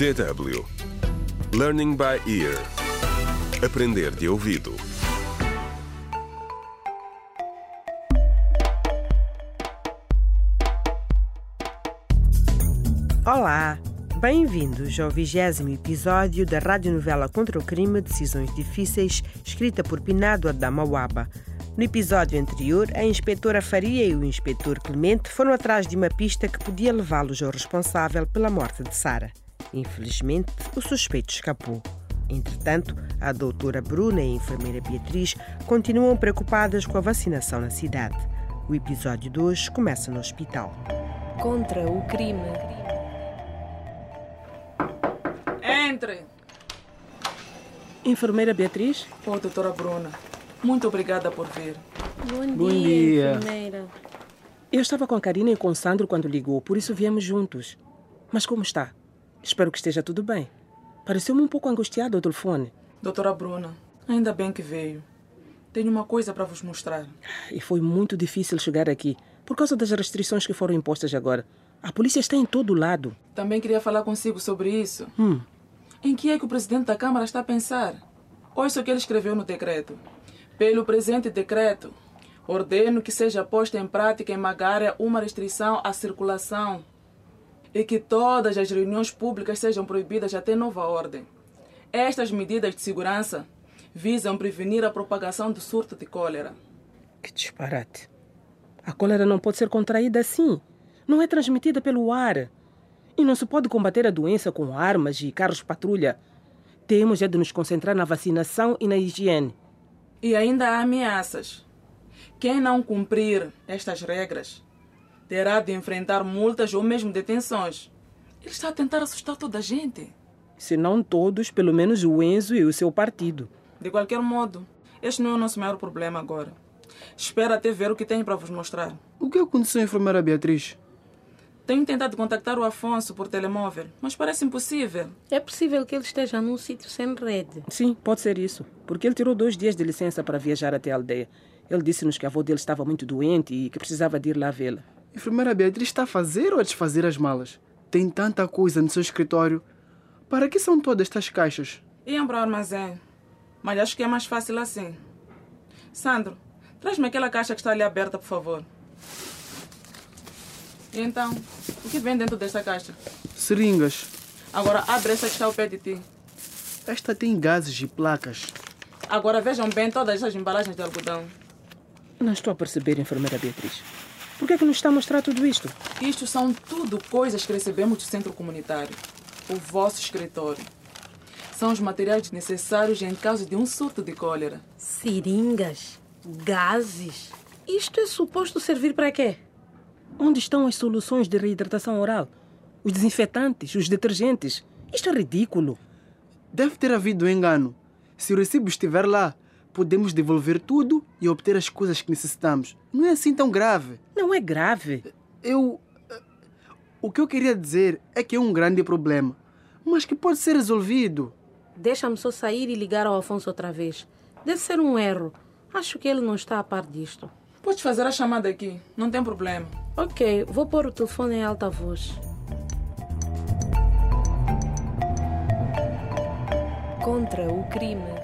DW Learning by Ear Aprender de ouvido Olá, bem-vindos ao vigésimo episódio da radionovela Contra o Crime Decisões Difíceis, escrita por Pinado Adamawaba. No episódio anterior, a inspetora Faria e o inspetor Clemente foram atrás de uma pista que podia levá-los ao responsável pela morte de Sara. Infelizmente, o suspeito escapou. Entretanto, a doutora Bruna e a enfermeira Beatriz continuam preocupadas com a vacinação na cidade. O episódio de hoje começa no hospital. Contra o crime. Entre! Enfermeira Beatriz? Oh, doutora Bruna, muito obrigada por vir. Bom, Bom dia, dia. enfermeira. Eu estava com a Karina e com o Sandro quando ligou, por isso viemos juntos. Mas como está? Espero que esteja tudo bem. Pareceu-me um pouco angustiado ao telefone. Doutora Bruna, ainda bem que veio. Tenho uma coisa para vos mostrar. E foi muito difícil chegar aqui, por causa das restrições que foram impostas agora. A polícia está em todo lado. Também queria falar consigo sobre isso. Hum, Em que é que o presidente da Câmara está a pensar? Ouça o que ele escreveu no decreto. Pelo presente decreto, ordeno que seja posta em prática em Magária uma restrição à circulação e que todas as reuniões públicas sejam proibidas até nova ordem. Estas medidas de segurança visam prevenir a propagação do surto de cólera. que disparate. A cólera não pode ser contraída assim. Não é transmitida pelo ar. E não se pode combater a doença com armas e carros patrulha. Temos é de nos concentrar na vacinação e na higiene. E ainda há ameaças. Quem não cumprir estas regras terá de enfrentar multas ou mesmo detenções. Ele está a tentar assustar toda a gente. Se não todos, pelo menos o Enzo e o seu partido. De qualquer modo, este não é o nosso maior problema agora. Espera até ver o que tenho para vos mostrar. O que aconteceu, enfermeira Beatriz? Tenho tentado contactar o Afonso por telemóvel, mas parece impossível. É possível que ele esteja num sítio sem rede. Sim, pode ser isso. Porque ele tirou dois dias de licença para viajar até a aldeia. Ele disse-nos que a avó dele estava muito doente e que precisava de ir lá vê-la. Enfermeira Beatriz está a fazer ou a desfazer as malas? Tem tanta coisa no seu escritório. Para que são todas estas caixas? Iam para o armazém, mas acho que é mais fácil assim. Sandro, traz-me aquela caixa que está ali aberta, por favor. E então, o que vem dentro desta caixa? Seringas. Agora abre essa que está ao pé de ti. Esta tem gases e placas. Agora vejam bem todas essas embalagens de algodão. Não estou a perceber, enfermeira Beatriz. Por que é que nos está a mostrar tudo isto? Isto são tudo coisas que recebemos do centro comunitário, o vosso escritório. São os materiais necessários em caso de um surto de cólera. Seringas, gases. Isto é suposto servir para quê? Onde estão as soluções de reidratação oral? Os desinfetantes, os detergentes? Isto é ridículo. Deve ter havido um engano. Se o recibo estiver lá, podemos devolver tudo e obter as coisas que necessitamos. Não é assim tão grave. Não é grave. Eu. eh, O que eu queria dizer é que é um grande problema, mas que pode ser resolvido. Deixa-me só sair e ligar ao Afonso outra vez. Deve ser um erro. Acho que ele não está a par disto. Podes fazer a chamada aqui, não tem problema. Ok, vou pôr o telefone em alta voz. Contra o crime.